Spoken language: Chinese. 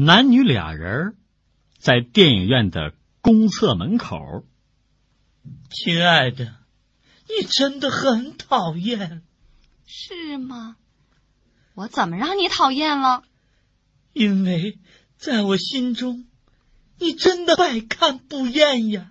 男女俩人在电影院的公厕门口。亲爱的你真的很讨厌。是吗？我怎么让你讨厌了？因为在我心中你真的百看不厌呀。